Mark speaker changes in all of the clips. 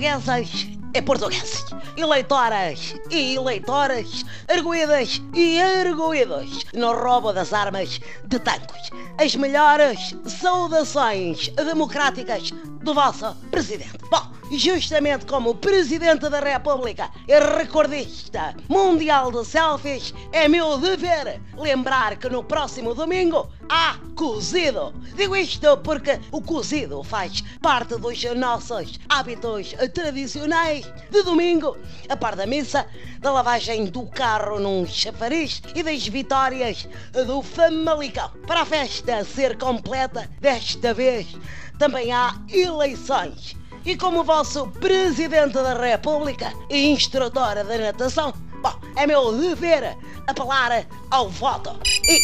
Speaker 1: portuguesas e portugueses, eleitoras e eleitoras, arguídas e arguídos no roubo das armas de tanques. As melhores saudações democráticas do vosso presidente. Bom, justamente como Presidente da República e recordista mundial de selfies, é meu dever lembrar que no próximo domingo há cozido. Digo isto porque o cozido faz parte dos nossos hábitos tradicionais de domingo, a par da missa, da lavagem do carro num chafariz e das vitórias do Famalicão. Para a festa ser completa, desta vez também há eleições. E como vosso Presidente da República e instrutora da natação, bom, é meu dever apelar ao voto. E,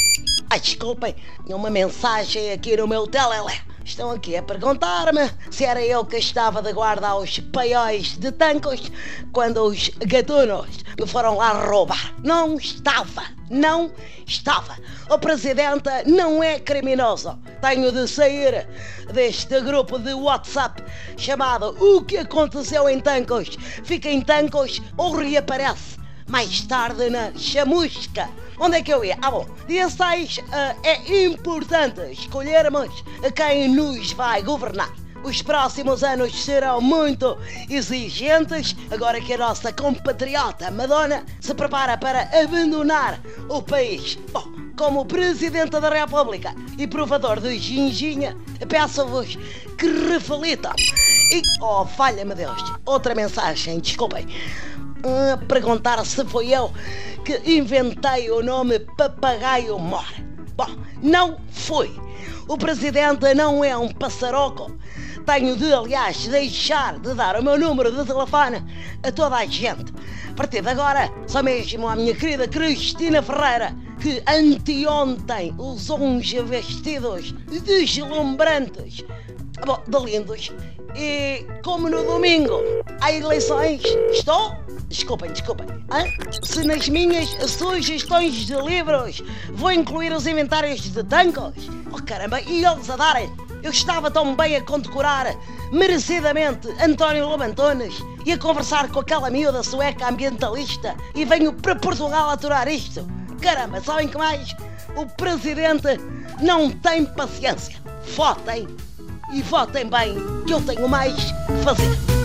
Speaker 1: ai, desculpem, uma mensagem aqui no meu telelé. Estão aqui a perguntar-me se era eu que estava de guarda aos paióis de tancos quando os gatunos me foram lá roubar. Não estava, não estava. O presidente não é criminoso. Tenho de sair deste grupo de WhatsApp chamado O que aconteceu em Tancos? Fica em Tancos ou reaparece mais tarde na chamusca. Onde é que eu ia? Ah, bom, dia 6 uh, é importante escolhermos quem nos vai governar. Os próximos anos serão muito exigentes, agora que a nossa compatriota Madonna se prepara para abandonar o país. Bom, como Presidente da República e provador de ginginha, peço-vos que reflitam. E, oh, falha-me Deus, outra mensagem, desculpem. Uh, perguntar se foi eu que inventei o nome Papagaio Mor. Bom, não fui. O presidente não é um passaroco. Tenho de, aliás, deixar de dar o meu número de telefone a toda a gente. A partir de agora, só mesmo à minha querida Cristina Ferreira, que anteontem usou uns vestidos deslumbrantes, bom, de lindos. E como no domingo há eleições, estou Desculpem, desculpem. Se nas minhas sugestões de livros vou incluir os inventários de tancos, oh caramba, e eles a darem. Eu estava tão bem a condecorar merecidamente António Lobantones e a conversar com aquela miúda sueca ambientalista e venho para Portugal aturar isto. Caramba, sabem que mais? O presidente não tem paciência. Votem e votem bem, que eu tenho mais que fazer.